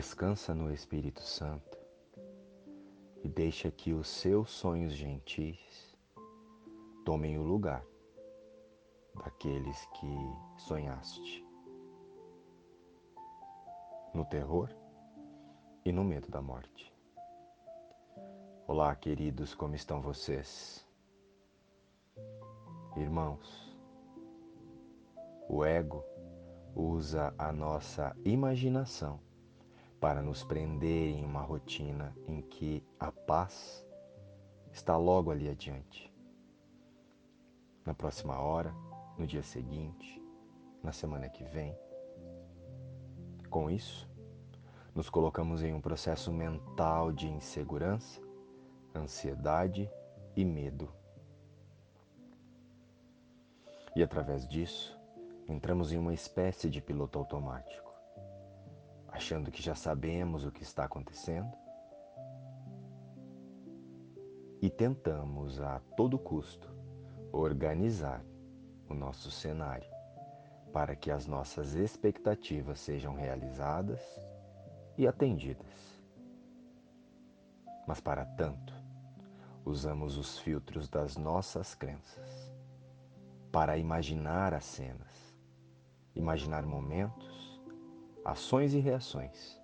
Descansa no Espírito Santo e deixa que os seus sonhos gentis tomem o lugar daqueles que sonhaste no terror e no medo da morte. Olá, queridos, como estão vocês? Irmãos, o ego usa a nossa imaginação para nos prender em uma rotina em que a paz está logo ali adiante. Na próxima hora, no dia seguinte, na semana que vem. Com isso, nos colocamos em um processo mental de insegurança, ansiedade e medo. E através disso, entramos em uma espécie de piloto automático achando que já sabemos o que está acontecendo e tentamos a todo custo organizar o nosso cenário para que as nossas expectativas sejam realizadas e atendidas. Mas para tanto, usamos os filtros das nossas crenças para imaginar as cenas, imaginar momentos ações e reações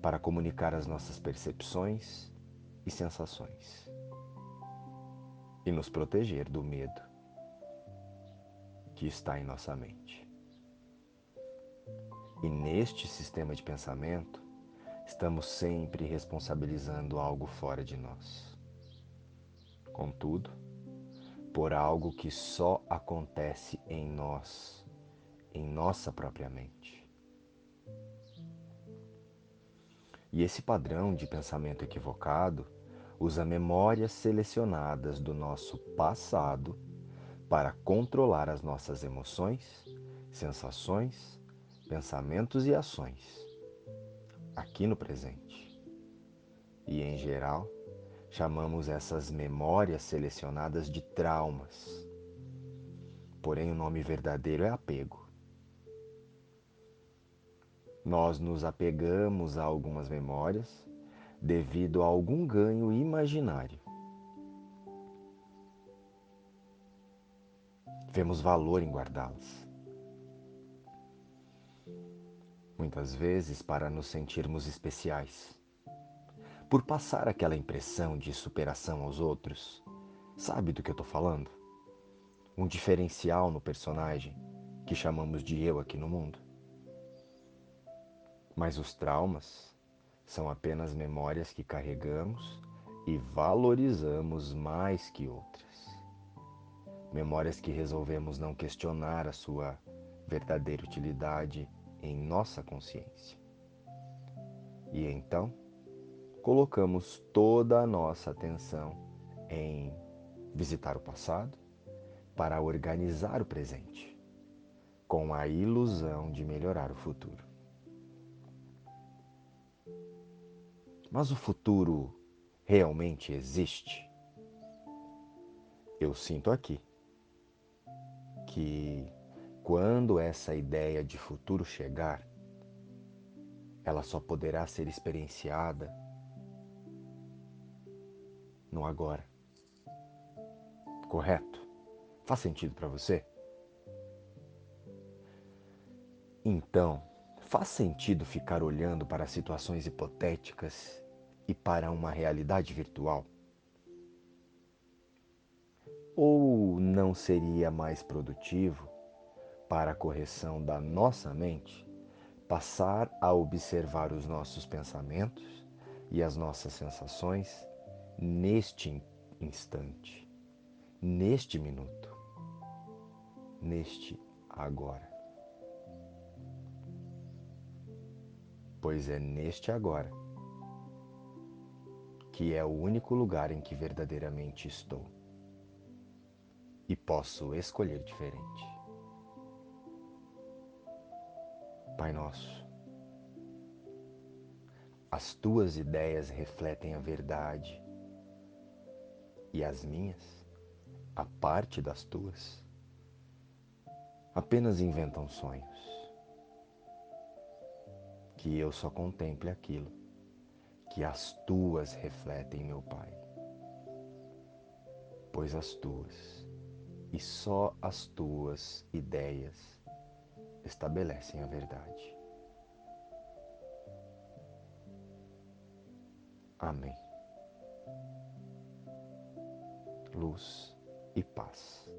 para comunicar as nossas percepções e sensações e nos proteger do medo que está em nossa mente. E neste sistema de pensamento, estamos sempre responsabilizando algo fora de nós. Contudo, por algo que só acontece em nós, em nossa própria mente. E esse padrão de pensamento equivocado usa memórias selecionadas do nosso passado para controlar as nossas emoções, sensações, pensamentos e ações aqui no presente. E em geral, chamamos essas memórias selecionadas de traumas. Porém, o nome verdadeiro é apego. Nós nos apegamos a algumas memórias devido a algum ganho imaginário. Vemos valor em guardá-las. Muitas vezes para nos sentirmos especiais. Por passar aquela impressão de superação aos outros. Sabe do que eu estou falando? Um diferencial no personagem que chamamos de eu aqui no mundo. Mas os traumas são apenas memórias que carregamos e valorizamos mais que outras. Memórias que resolvemos não questionar a sua verdadeira utilidade em nossa consciência. E então, colocamos toda a nossa atenção em visitar o passado para organizar o presente, com a ilusão de melhorar o futuro. Mas o futuro realmente existe? Eu sinto aqui que quando essa ideia de futuro chegar, ela só poderá ser experienciada no agora. Correto? Faz sentido para você? Então, faz sentido ficar olhando para situações hipotéticas e para uma realidade virtual? Ou não seria mais produtivo, para a correção da nossa mente, passar a observar os nossos pensamentos e as nossas sensações neste instante, neste minuto, neste agora? Pois é neste agora que é o único lugar em que verdadeiramente estou. E posso escolher diferente. Pai Nosso, as tuas ideias refletem a verdade e as minhas, a parte das tuas, apenas inventam sonhos que eu só contemple aquilo que as tuas refletem, meu Pai. Pois as tuas e só as tuas ideias estabelecem a verdade. Amém. Luz e paz.